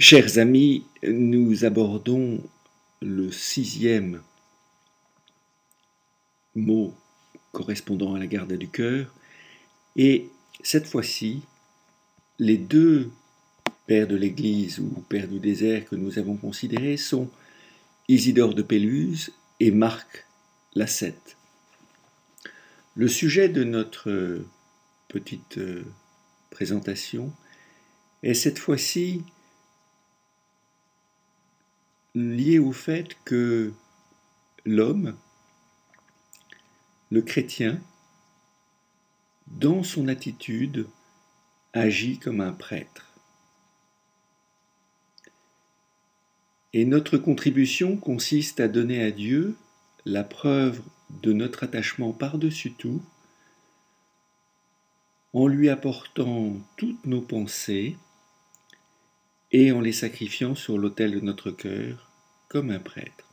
Chers amis, nous abordons le sixième mot correspondant à la garde du cœur, et cette fois-ci, les deux pères de l'Église ou pères du désert que nous avons considérés sont Isidore de Péluse et Marc Lassette. Le sujet de notre petite euh, présentation est cette fois-ci lié au fait que l'homme, le chrétien, dans son attitude, agit comme un prêtre. Et notre contribution consiste à donner à Dieu la preuve de notre attachement par-dessus tout, en lui apportant toutes nos pensées et en les sacrifiant sur l'autel de notre cœur comme un prêtre.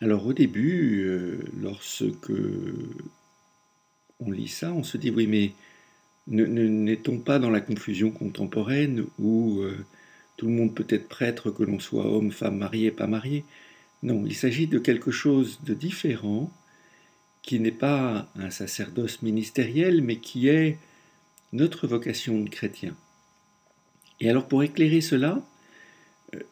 Alors au début, euh, lorsque on lit ça, on se dit oui mais n'est-on pas dans la confusion contemporaine où euh, tout le monde peut être prêtre, que l'on soit homme, femme, marié, pas marié? Non, il s'agit de quelque chose de différent qui n'est pas un sacerdoce ministériel, mais qui est notre vocation de chrétien. Et alors pour éclairer cela,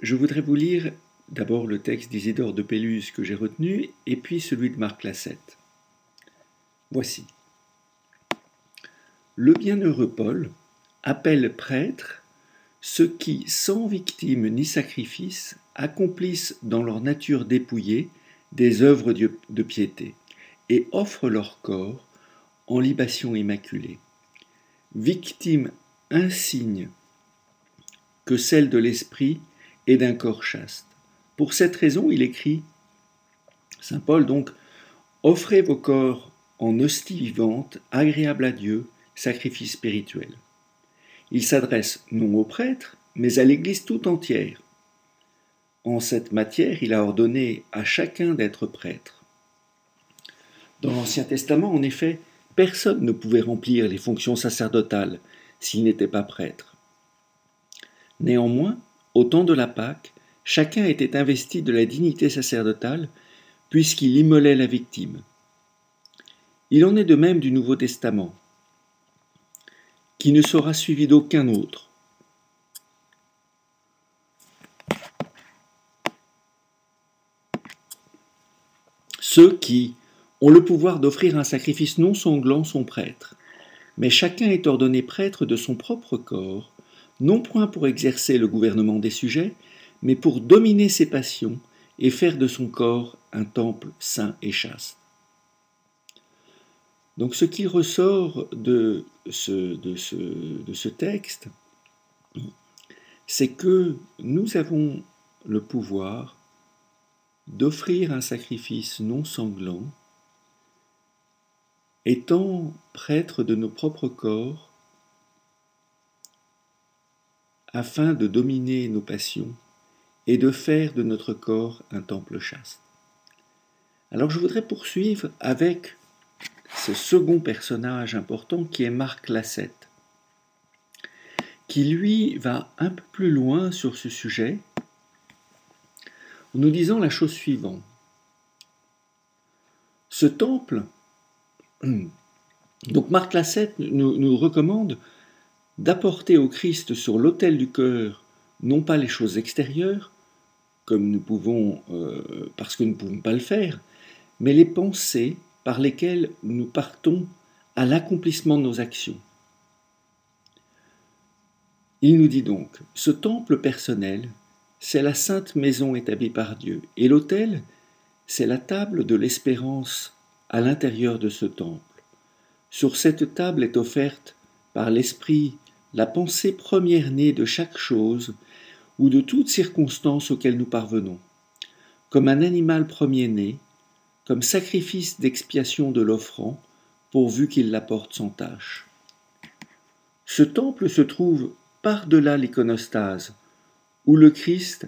je voudrais vous lire d'abord le texte d'Isidore de Péluse que j'ai retenu, et puis celui de Marc Lassette. Voici. Le bienheureux Paul appelle prêtres ceux qui, sans victime ni sacrifice, accomplissent dans leur nature dépouillée des œuvres de piété, et offrent leur corps en libation immaculée. Victime insigne que celle de l'esprit et d'un corps chaste. Pour cette raison, il écrit, Saint Paul donc, offrez vos corps en hostie vivante, agréable à Dieu, sacrifice spirituel. Il s'adresse non aux prêtres, mais à l'Église tout entière. En cette matière, il a ordonné à chacun d'être prêtre. Dans l'Ancien Testament, en effet, personne ne pouvait remplir les fonctions sacerdotales s'il n'était pas prêtre. Néanmoins, au temps de la Pâque, chacun était investi de la dignité sacerdotale, puisqu'il immolait la victime. Il en est de même du Nouveau Testament, qui ne sera suivi d'aucun autre. Ceux qui ont le pouvoir d'offrir un sacrifice non sanglant sont prêtres, mais chacun est ordonné prêtre de son propre corps, non point pour exercer le gouvernement des sujets, mais pour dominer ses passions et faire de son corps un temple saint et chaste. Donc ce qui ressort de ce texte, c'est que nous avons le pouvoir d'offrir un sacrifice non sanglant, étant prêtre de nos propres corps afin de dominer nos passions et de faire de notre corps un temple chaste. Alors je voudrais poursuivre avec ce second personnage important qui est Marc Lassette, qui lui va un peu plus loin sur ce sujet en nous disant la chose suivante. Ce temple, donc Marc Lassette nous, recommande d'apporter au Christ sur l'autel du cœur non pas les choses extérieures, comme nous pouvons, euh, parce que nous ne pouvons pas le faire, mais les pensées par lesquelles nous partons à l'accomplissement de nos actions. Il nous dit donc, ce temple personnel, c'est la sainte maison établie par Dieu, et l'autel, c'est la table de l'espérance à l'intérieur de ce temple. Sur cette table est offerte par l'Esprit la pensée première-née de chaque chose ou de toute circonstance auxquelles nous parvenons, comme un animal premier-né, comme sacrifice d'expiation de l'offrant, pourvu qu'il l'apporte sans tâche. Ce temple se trouve par-delà l'iconostase, où le Christ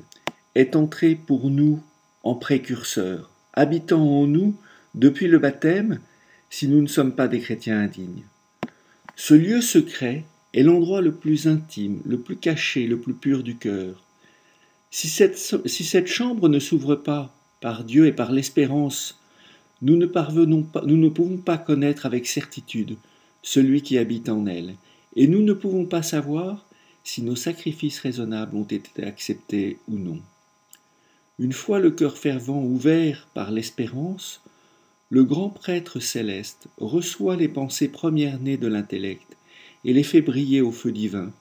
est entré pour nous en précurseur, habitant en nous depuis le baptême, si nous ne sommes pas des chrétiens indignes. Ce lieu secret est l'endroit le plus intime, le plus caché, le plus pur du cœur. Si cette, chambre ne s'ouvre pas par Dieu et par l'espérance, nous ne parvenons pas, nous ne pouvons pas connaître avec certitude celui qui habite en elle, et nous ne pouvons pas savoir si nos sacrifices raisonnables ont été acceptés ou non. Une fois le cœur fervent ouvert par l'espérance, le grand prêtre céleste reçoit les pensées premières-nées de l'intellect et les fait briller au feu divin,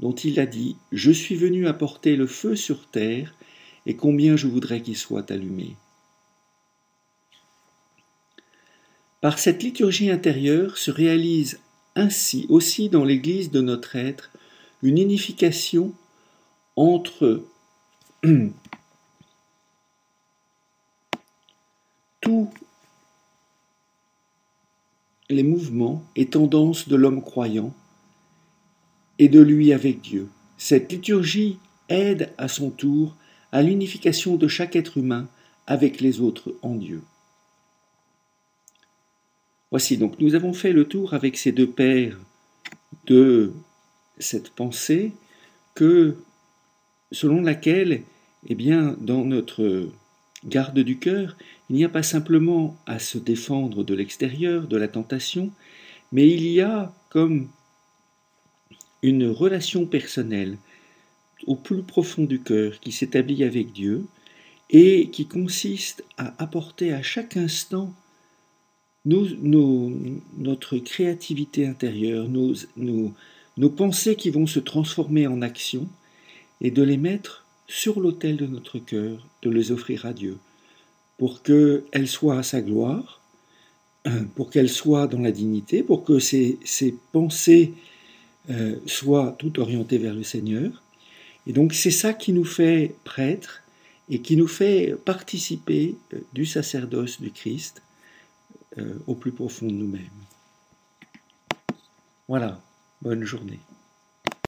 dont il a dit Je suis venu apporter le feu sur terre, et combien je voudrais qu'il soit allumé. Par cette liturgie intérieure se réalise ainsi aussi dans l'Église de notre être une unification entre tous les mouvements et tendances de l'homme croyant et de lui avec Dieu. Cette liturgie aide à son tour à l'unification de chaque être humain avec les autres en Dieu. Voici donc, nous avons fait le tour avec ces deux pères de cette pensée que, selon laquelle, eh bien, dans notre garde du cœur, il n'y a pas simplement à se défendre de l'extérieur, de la tentation, mais il y a comme une relation personnelle au plus profond du cœur qui s'établit avec Dieu et qui consiste à apporter à chaque instant notre créativité intérieure, nos, nos pensées qui vont se transformer en action et de les mettre sur l'autel de notre cœur, de les offrir à Dieu, pour qu'elles soient à sa gloire, pour qu'elles soient dans la dignité, pour que ces pensées euh, soient toutes orientées vers le Seigneur. Et donc c'est ça qui nous fait prêtres et qui nous fait participer euh, du sacerdoce du Christ euh, au plus profond de nous-mêmes. Voilà, bonne journée.